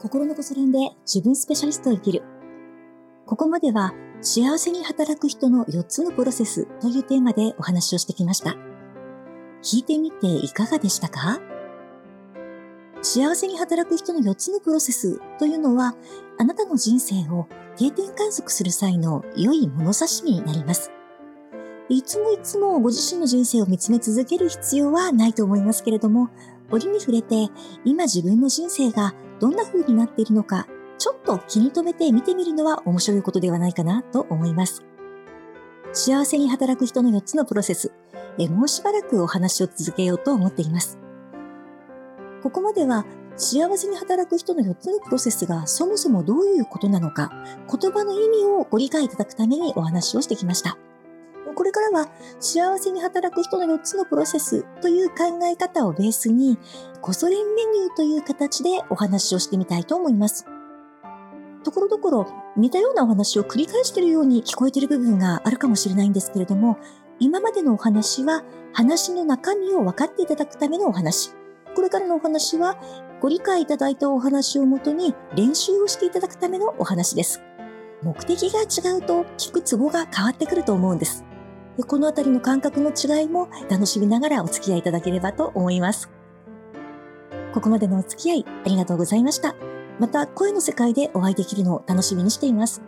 心のこそ練で自分スペシャリストを生きる。ここまでは幸せに働く人の4つのプロセスというテーマでお話をしてきました。聞いてみていかがでしたか？幸せに働く人の4つのプロセスというのは、あなたの人生を定点観測する際の良い物差しになります。いつもいつもご自身の人生を見つめ続ける必要はないと思いますけれども、折に触れて今自分の人生がどんな風になっているのか、ちょっと気に留めて見てみるのは面白いことではないかなと思います。幸せに働く人の4つのプロセス、えもうしばらくお話を続けようと思っています。ここまでは幸せに働く人の4つのプロセスがそもそもどういうことなのか、言葉の意味をご理解いただくためにお話をしてきました。これからは幸せに働く人の4つのプロセスという考え方をベースに、コソ連メニューという形でお話をしてみたいと思います。ところどころ似たようなお話を繰り返しているように聞こえている部分があるかもしれないんですけれども、今までのお話は話の中身を分かっていただくためのお話。これからのお話はご理解いただいたお話をもとに練習をしていただくためのお話です。目的が違うと聞くツボが変わってくると思うんです。このあたりの感覚の違いも楽しみながらお付き合いいただければと思います。ここまでのお付き合いありがとうございました。また声の世界でお会いできるのを楽しみにしています。